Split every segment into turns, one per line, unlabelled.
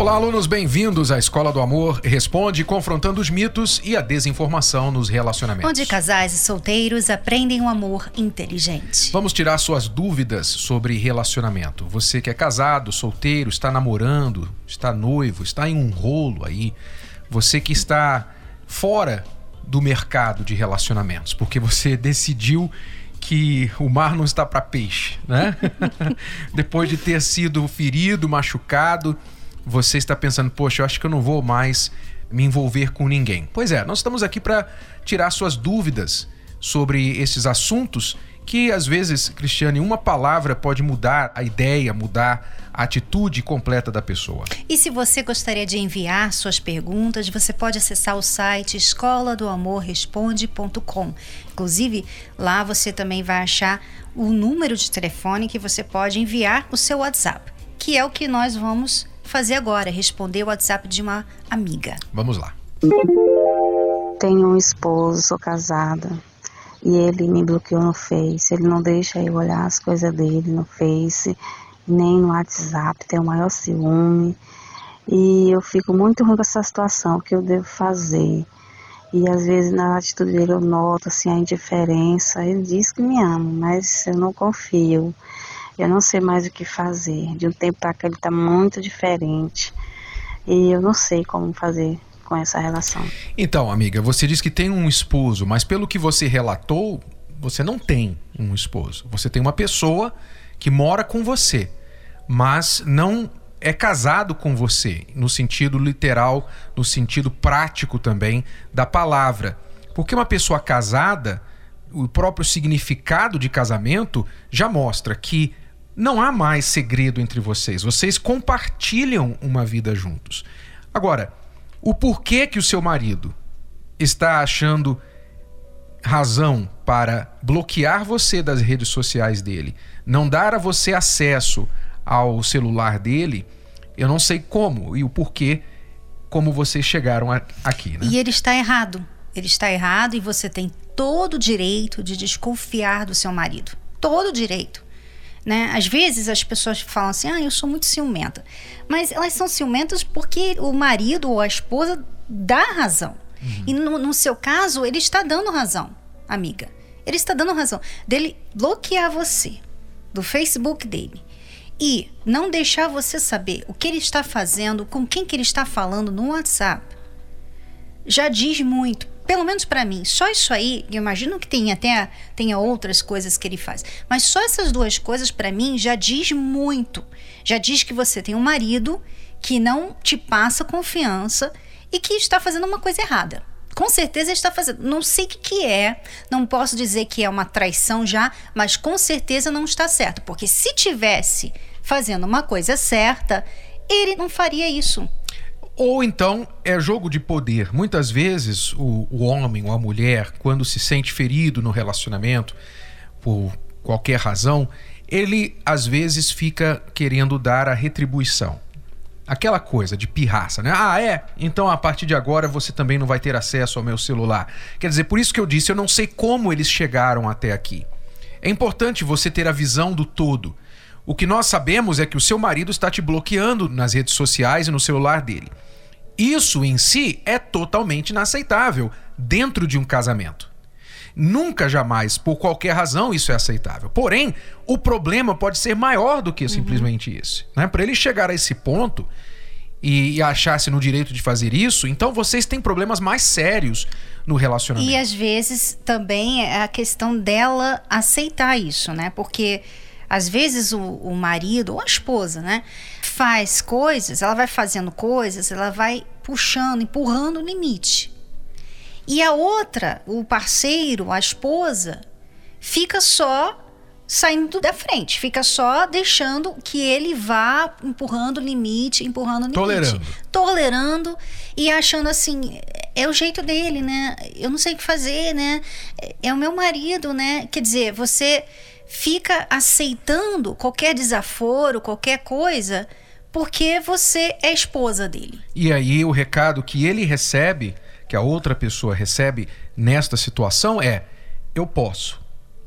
Olá, alunos, bem-vindos à Escola do Amor Responde, confrontando os mitos e a desinformação nos relacionamentos.
Onde casais e solteiros aprendem um amor inteligente.
Vamos tirar suas dúvidas sobre relacionamento. Você que é casado, solteiro, está namorando, está noivo, está em um rolo aí. Você que está fora do mercado de relacionamentos, porque você decidiu que o mar não está para peixe, né? Depois de ter sido ferido, machucado você está pensando, poxa, eu acho que eu não vou mais me envolver com ninguém. Pois é, nós estamos aqui para tirar suas dúvidas sobre esses assuntos que às vezes, Cristiane, uma palavra pode mudar a ideia, mudar a atitude completa da pessoa.
E se você gostaria de enviar suas perguntas, você pode acessar o site escola do amor responde.com. Inclusive, lá você também vai achar o número de telefone que você pode enviar o seu WhatsApp, que é o que nós vamos fazer agora, responder o WhatsApp de uma amiga.
Vamos lá.
Tenho um esposo, sou casada. E ele me bloqueou no Face. Ele não deixa eu olhar as coisas dele no Face, nem no WhatsApp. Tem o maior ciúme. E eu fico muito ruim com essa situação. O que eu devo fazer? E às vezes na atitude dele eu noto assim, a indiferença. Ele diz que me ama, mas eu não confio. Eu não sei mais o que fazer. De um tempo para cá ele está muito diferente. E eu não sei como fazer com essa relação.
Então, amiga, você diz que tem um esposo, mas pelo que você relatou, você não tem um esposo. Você tem uma pessoa que mora com você, mas não é casado com você, no sentido literal, no sentido prático também da palavra. Porque uma pessoa casada, o próprio significado de casamento já mostra que não há mais segredo entre vocês. Vocês compartilham uma vida juntos. Agora, o porquê que o seu marido está achando razão para bloquear você das redes sociais dele, não dar a você acesso ao celular dele, eu não sei como e o porquê como vocês chegaram aqui, né?
E ele está errado. Ele está errado e você tem todo o direito de desconfiar do seu marido. Todo o direito. Né? Às vezes as pessoas falam assim: ah, eu sou muito ciumenta. Mas elas são ciumentas porque o marido ou a esposa dá razão. Uhum. E no, no, seu caso, ele está dando razão, amiga. Ele está dando razão dele bloquear você do Facebook dele e não deixar você saber o que ele está fazendo, com quem que ele está falando no WhatsApp. Já diz muito pelo menos para mim, só isso aí, eu imagino que tem até tenha outras coisas que ele faz, mas só essas duas coisas para mim já diz muito. Já diz que você tem um marido que não te passa confiança e que está fazendo uma coisa errada. Com certeza está fazendo. Não sei o que, que é, não posso dizer que é uma traição já, mas com certeza não está certo. Porque se tivesse fazendo uma coisa certa, ele não faria isso.
Ou então é jogo de poder. Muitas vezes o, o homem ou a mulher, quando se sente ferido no relacionamento, por qualquer razão, ele às vezes fica querendo dar a retribuição. Aquela coisa de pirraça, né? Ah, é? Então a partir de agora você também não vai ter acesso ao meu celular. Quer dizer, por isso que eu disse, eu não sei como eles chegaram até aqui. É importante você ter a visão do todo. O que nós sabemos é que o seu marido está te bloqueando nas redes sociais e no celular dele. Isso em si é totalmente inaceitável dentro de um casamento. Nunca, jamais, por qualquer razão, isso é aceitável. Porém, o problema pode ser maior do que simplesmente uhum. isso. Né? Para ele chegar a esse ponto e, e achar-se no direito de fazer isso, então vocês têm problemas mais sérios no relacionamento.
E às vezes também é a questão dela aceitar isso, né? Porque às vezes o, o marido ou a esposa, né, faz coisas, ela vai fazendo coisas, ela vai puxando, empurrando o limite. E a outra, o parceiro, a esposa, fica só saindo da frente, fica só deixando que ele vá empurrando o limite, empurrando o limite.
Tolerando.
Tolerando e achando assim, é o jeito dele, né? Eu não sei o que fazer, né? É o meu marido, né? Quer dizer, você fica aceitando qualquer desaforo, qualquer coisa, porque você é esposa dele.
E aí o recado que ele recebe, que a outra pessoa recebe nesta situação é: eu posso.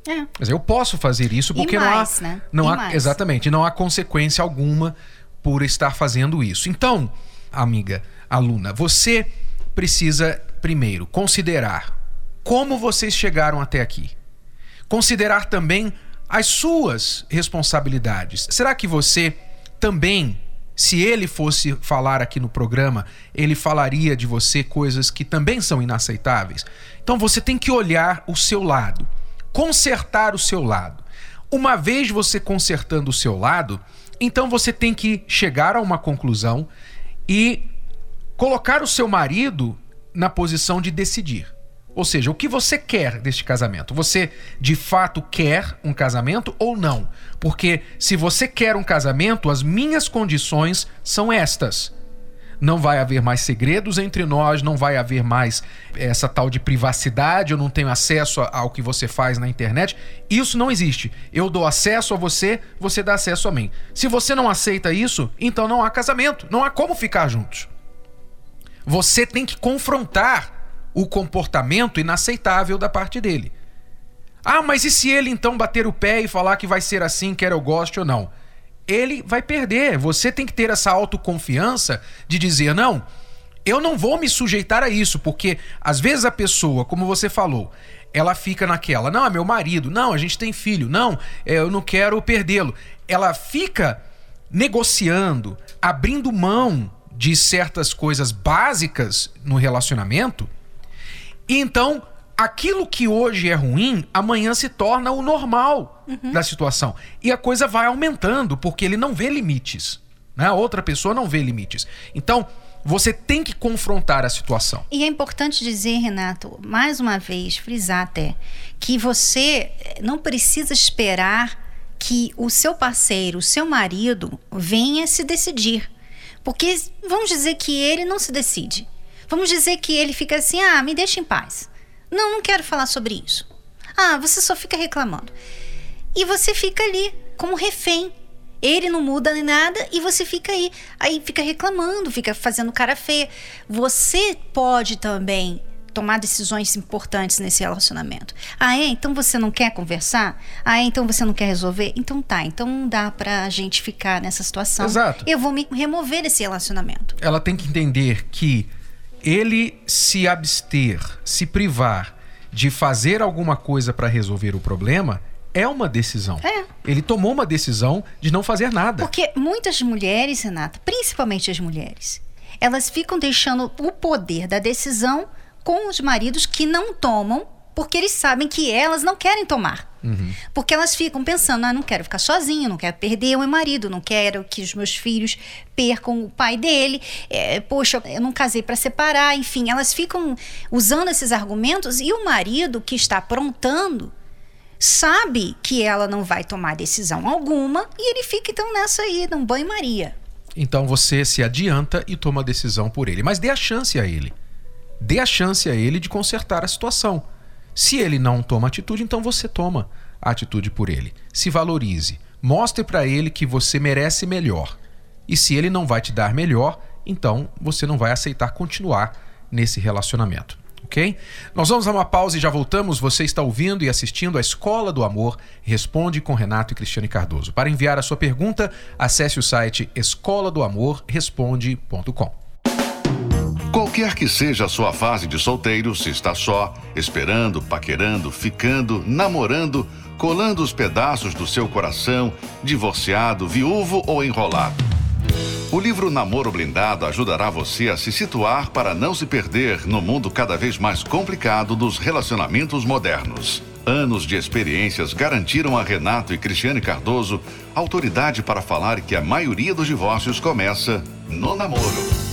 É.
Dizer, eu posso fazer isso porque
mais,
não há,
né?
não há
mais.
exatamente, não há consequência alguma por estar fazendo isso. Então, amiga, aluna, você precisa primeiro considerar como vocês chegaram até aqui. Considerar também as suas responsabilidades. Será que você também, se ele fosse falar aqui no programa, ele falaria de você coisas que também são inaceitáveis? Então você tem que olhar o seu lado, consertar o seu lado. Uma vez você consertando o seu lado, então você tem que chegar a uma conclusão e colocar o seu marido na posição de decidir. Ou seja, o que você quer deste casamento? Você de fato quer um casamento ou não? Porque se você quer um casamento, as minhas condições são estas. Não vai haver mais segredos entre nós, não vai haver mais essa tal de privacidade, eu não tenho acesso ao que você faz na internet. Isso não existe. Eu dou acesso a você, você dá acesso a mim. Se você não aceita isso, então não há casamento, não há como ficar juntos. Você tem que confrontar o comportamento inaceitável da parte dele. Ah, mas e se ele então bater o pé e falar que vai ser assim, quer eu goste ou não? Ele vai perder. Você tem que ter essa autoconfiança de dizer: não, eu não vou me sujeitar a isso, porque às vezes a pessoa, como você falou, ela fica naquela: não, é meu marido, não, a gente tem filho, não, é, eu não quero perdê-lo. Ela fica negociando, abrindo mão de certas coisas básicas no relacionamento e então, aquilo que hoje é ruim, amanhã se torna o normal da situação. E a coisa vai aumentando, porque ele não vê limites. Né? A outra pessoa não vê limites. Então, você tem que confrontar a situação.
E é importante dizer, Renato, mais uma vez, frisar até, que você eh, não precisa esperar que o seu parceiro, o seu marido, venha se decidir. Porque vamos dizer que ele não se decide. Vamos dizer que ele fica assim: ah, me deixa em paz. Não, não quero falar sobre isso. Ah, você só fica reclamando. E você fica ali como refém. Ele não muda nem nada e você fica aí. Aí fica reclamando, fica fazendo cara feia. Você pode também tomar decisões importantes nesse relacionamento. Ah, é? Então você não quer conversar? Ah, é? Então você não quer resolver? Então tá, então não dá pra gente ficar nessa situação.
Exato.
Eu vou me remover desse relacionamento.
Ela tem que entender que ele se abster, se privar de fazer alguma coisa para resolver o problema é uma decisão.
É.
Ele tomou uma decisão de não fazer nada.
Porque muitas mulheres, Renata, principalmente as mulheres, elas ficam deixando o poder da decisão com os maridos que não tomam, porque eles sabem que elas não querem tomar. Porque elas ficam pensando, ah, não quero ficar sozinha, não quero perder o meu marido, não quero que os meus filhos percam o pai dele, é, poxa, eu não casei para separar, enfim, elas ficam usando esses argumentos e o marido que está aprontando sabe que ela não vai tomar decisão alguma e ele fica então nessa aí, num banho-maria.
Então você se adianta e toma a decisão por ele. Mas dê a chance a ele. Dê a chance a ele de consertar a situação. Se ele não toma atitude, então você toma a atitude por ele. Se valorize. Mostre para ele que você merece melhor. E se ele não vai te dar melhor, então você não vai aceitar continuar nesse relacionamento. Ok? Nós vamos a uma pausa e já voltamos. Você está ouvindo e assistindo a Escola do Amor Responde com Renato e Cristiane Cardoso. Para enviar a sua pergunta, acesse o site escola do amor responde.com.
Qualquer que seja a sua fase de solteiro, se está só, esperando, paquerando, ficando, namorando, colando os pedaços do seu coração, divorciado, viúvo ou enrolado. O livro Namoro Blindado ajudará você a se situar para não se perder no mundo cada vez mais complicado dos relacionamentos modernos. Anos de experiências garantiram a Renato e Cristiane Cardoso autoridade para falar que a maioria dos divórcios começa no namoro.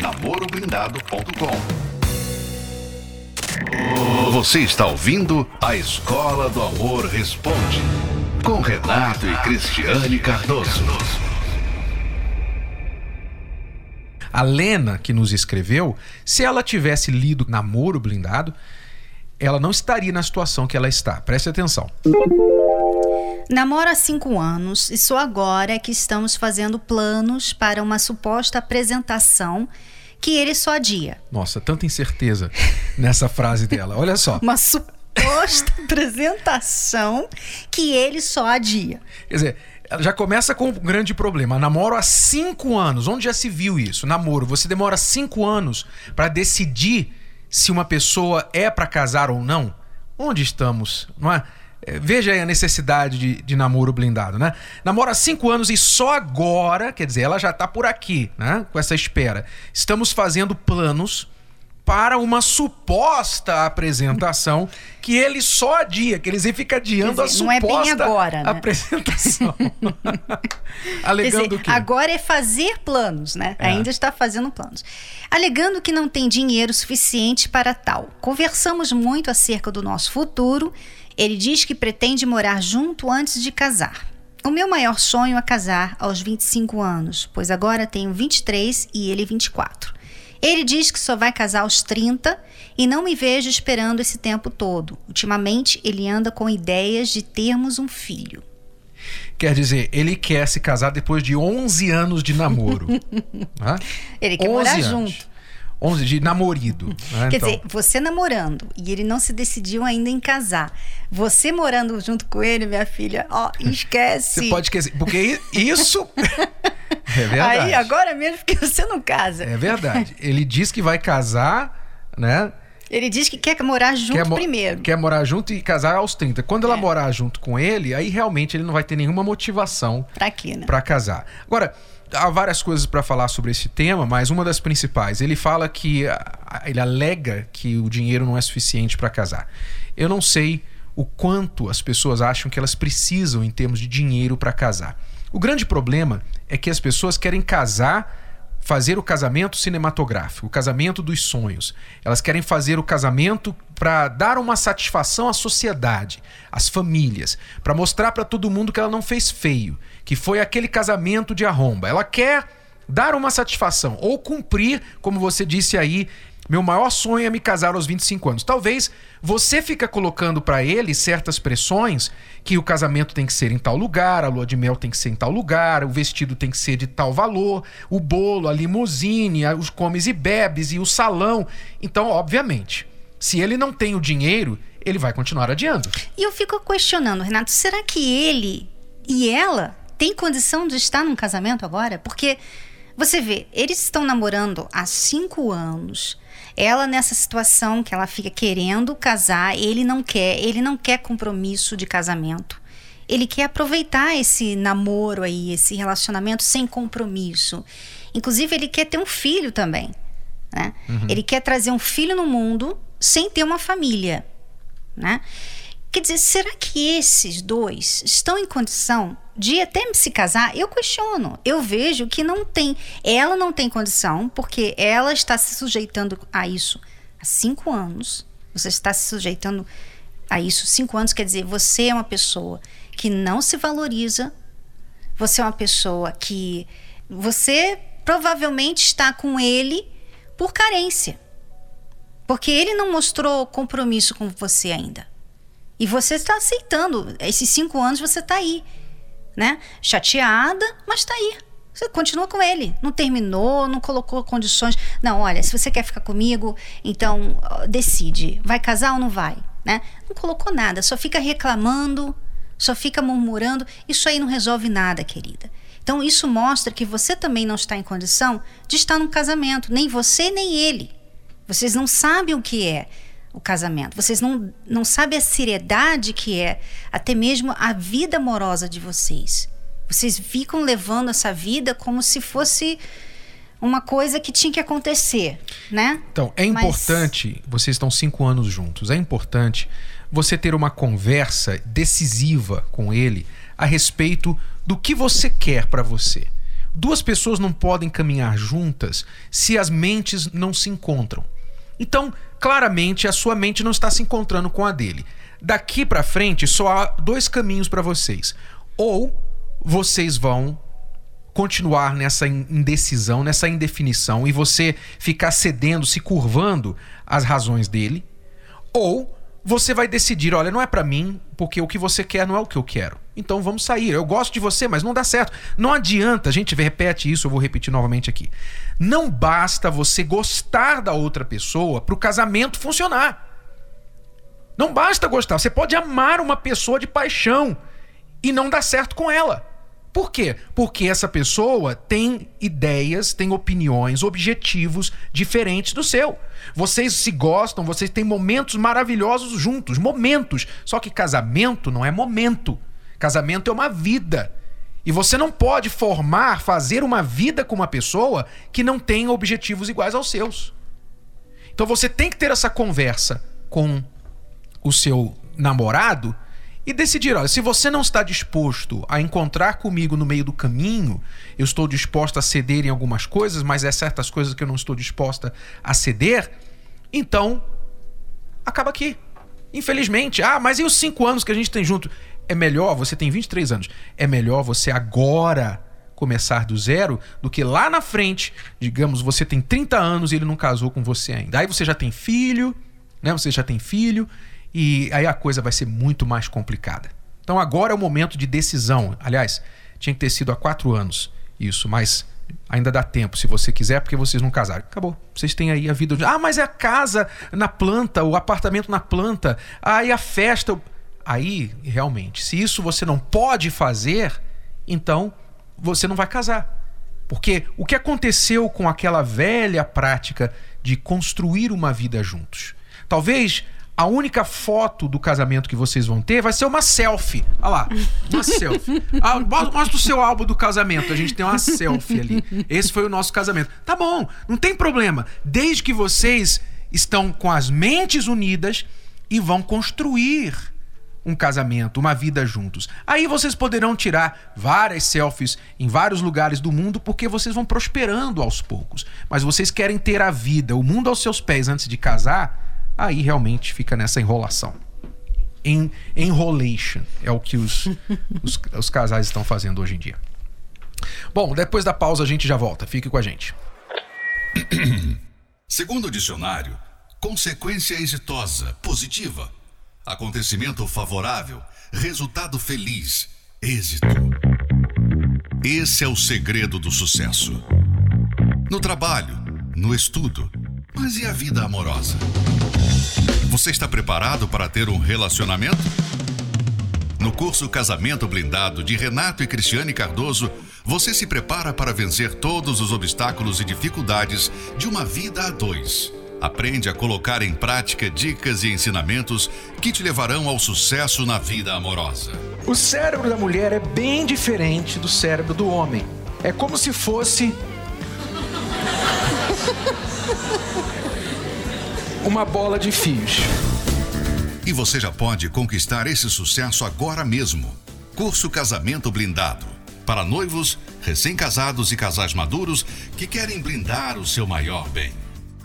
namoroblindado.com. Você está ouvindo a Escola do Amor Responde com Renato e Cristiane Cardoso.
A Lena, que nos escreveu, se ela tivesse lido Namoro Blindado, ela não estaria na situação que ela está. Preste atenção.
Namoro há cinco anos e só agora é que estamos fazendo planos para uma suposta apresentação que ele só adia.
Nossa, tanta incerteza nessa frase dela. Olha só.
Uma suposta apresentação que ele só adia.
Quer dizer, já começa com um grande problema. Namoro há cinco anos. Onde já se viu isso? Namoro. Você demora cinco anos para decidir se uma pessoa é para casar ou não. Onde estamos? Não é? É, veja aí a necessidade de, de, namoro blindado, né? Namora há cinco anos e só agora, quer dizer, ela já está por aqui, né? Com essa espera. Estamos fazendo planos para uma suposta apresentação que ele só adia, que eles ficam adiando dizer, a suposta
é agora, né?
apresentação.
Alegando dizer, que agora é fazer planos, né? É. Ainda está fazendo planos. Alegando que não tem dinheiro suficiente para tal. Conversamos muito acerca do nosso futuro ele diz que pretende morar junto antes de casar. O meu maior sonho é casar aos 25 anos, pois agora tenho 23 e ele 24. Ele diz que só vai casar aos 30 e não me vejo esperando esse tempo todo. Ultimamente, ele anda com ideias de termos um filho.
Quer dizer, ele quer se casar depois de 11 anos de namoro.
ele quer morar anos. junto.
11 de namorido.
Né? Quer então... dizer, você namorando e ele não se decidiu ainda em casar. Você morando junto com ele, minha filha, ó, esquece.
Você pode esquecer, porque isso é verdade.
Aí agora mesmo porque você não casa.
É verdade. Ele diz que vai casar, né?
Ele diz que quer morar junto quer mo primeiro.
Quer morar junto e casar aos 30. Quando ela é. morar junto com ele, aí realmente ele não vai ter nenhuma motivação
para né?
Para casar. Agora, há várias coisas para falar sobre esse tema, mas uma das principais, ele fala que ele alega que o dinheiro não é suficiente para casar. Eu não sei o quanto as pessoas acham que elas precisam em termos de dinheiro para casar. O grande problema é que as pessoas querem casar fazer o casamento cinematográfico, o casamento dos sonhos. Elas querem fazer o casamento para dar uma satisfação à sociedade, às famílias, para mostrar para todo mundo que ela não fez feio, que foi aquele casamento de arromba. Ela quer dar uma satisfação ou cumprir, como você disse aí, meu maior sonho é me casar aos 25 anos. Talvez você fica colocando para ele certas pressões que o casamento tem que ser em tal lugar, a lua de mel tem que ser em tal lugar, o vestido tem que ser de tal valor, o bolo, a limusine, os comes e bebes e o salão. Então, obviamente, se ele não tem o dinheiro, ele vai continuar adiando.
E eu fico questionando, Renato, será que ele e ela têm condição de estar num casamento agora? Porque você vê, eles estão namorando há cinco anos ela nessa situação que ela fica querendo casar, ele não quer, ele não quer compromisso de casamento. Ele quer aproveitar esse namoro aí, esse relacionamento sem compromisso. Inclusive, ele quer ter um filho também. Né? Uhum. Ele quer trazer um filho no mundo sem ter uma família. Né? Quer dizer, será que esses dois estão em condição de até se casar? Eu questiono. Eu vejo que não tem. Ela não tem condição, porque ela está se sujeitando a isso há cinco anos. Você está se sujeitando a isso cinco anos. Quer dizer, você é uma pessoa que não se valoriza. Você é uma pessoa que. Você provavelmente está com ele por carência. Porque ele não mostrou compromisso com você ainda. E você está aceitando. Esses cinco anos você está aí, né? Chateada, mas está aí. Você continua com ele. Não terminou, não colocou condições. Não, olha, se você quer ficar comigo, então decide. Vai casar ou não vai? Né? Não colocou nada, só fica reclamando, só fica murmurando. Isso aí não resolve nada, querida. Então, isso mostra que você também não está em condição de estar num casamento. Nem você, nem ele. Vocês não sabem o que é o casamento. Vocês não, não sabem a seriedade que é até mesmo a vida amorosa de vocês. Vocês ficam levando essa vida como se fosse uma coisa que tinha que acontecer, né?
Então, é importante, Mas... vocês estão cinco anos juntos, é importante você ter uma conversa decisiva com ele a respeito do que você quer para você. Duas pessoas não podem caminhar juntas se as mentes não se encontram. Então, claramente, a sua mente não está se encontrando com a dele. Daqui para frente, só há dois caminhos para vocês. Ou vocês vão continuar nessa indecisão, nessa indefinição e você ficar cedendo, se curvando às razões dele, ou você vai decidir, olha, não é para mim, porque o que você quer não é o que eu quero. Então vamos sair. Eu gosto de você, mas não dá certo. Não adianta, a gente repete isso, eu vou repetir novamente aqui. Não basta você gostar da outra pessoa para o casamento funcionar. Não basta gostar, você pode amar uma pessoa de paixão e não dar certo com ela. Por quê? Porque essa pessoa tem ideias, tem opiniões, objetivos diferentes do seu. Vocês se gostam, vocês têm momentos maravilhosos juntos, momentos. Só que casamento não é momento. Casamento é uma vida. E você não pode formar, fazer uma vida com uma pessoa que não tem objetivos iguais aos seus. Então você tem que ter essa conversa com o seu namorado e decidir: olha, se você não está disposto a encontrar comigo no meio do caminho, eu estou disposta a ceder em algumas coisas, mas é certas coisas que eu não estou disposta a ceder, então acaba aqui. Infelizmente. Ah, mas e os cinco anos que a gente tem junto? É melhor, você tem 23 anos, é melhor você agora começar do zero do que lá na frente, digamos, você tem 30 anos e ele não casou com você ainda. Aí você já tem filho, né? Você já tem filho e aí a coisa vai ser muito mais complicada. Então agora é o momento de decisão. Aliás, tinha que ter sido há quatro anos isso, mas ainda dá tempo se você quiser, porque vocês não casaram. Acabou. Vocês têm aí a vida. Ah, mas é a casa na planta, o apartamento na planta, aí a festa. Aí, realmente, se isso você não pode fazer, então você não vai casar. Porque o que aconteceu com aquela velha prática de construir uma vida juntos? Talvez a única foto do casamento que vocês vão ter vai ser uma selfie. Olha lá, uma selfie. Ah, mostra o seu álbum do casamento. A gente tem uma selfie ali. Esse foi o nosso casamento. Tá bom, não tem problema. Desde que vocês estão com as mentes unidas e vão construir um casamento, uma vida juntos. Aí vocês poderão tirar várias selfies em vários lugares do mundo porque vocês vão prosperando aos poucos. Mas vocês querem ter a vida, o mundo aos seus pés antes de casar, aí realmente fica nessa enrolação. En, enrolation é o que os, os, os casais estão fazendo hoje em dia. Bom, depois da pausa a gente já volta. Fique com a gente.
Segundo o dicionário, consequência exitosa, positiva, acontecimento favorável, resultado feliz, êxito. Esse é o segredo do sucesso. No trabalho, no estudo, mas e a vida amorosa? Você está preparado para ter um relacionamento? No curso Casamento Blindado de Renato e Cristiane Cardoso, você se prepara para vencer todos os obstáculos e dificuldades de uma vida a dois. Aprende a colocar em prática dicas e ensinamentos que te levarão ao sucesso na vida amorosa.
O cérebro da mulher é bem diferente do cérebro do homem. É como se fosse uma bola de fios.
E você já pode conquistar esse sucesso agora mesmo. Curso Casamento Blindado. Para noivos, recém-casados e casais maduros que querem blindar o seu maior bem.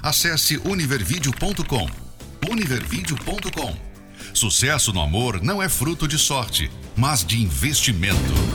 Acesse univervideo.com. Univervideo.com. Sucesso no amor não é fruto de sorte, mas de investimento.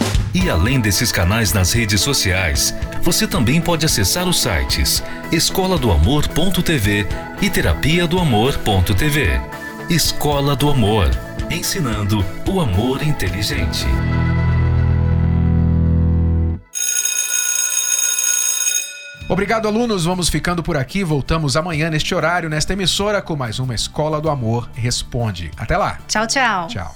E além desses canais nas redes sociais, você também pode acessar os sites escola do amor.tv e terapia do amor.tv. Escola do Amor, ensinando o amor inteligente.
Obrigado, alunos. Vamos ficando por aqui. Voltamos amanhã neste horário, nesta emissora, com mais uma Escola do Amor Responde. Até lá.
Tchau, tchau.
Tchau.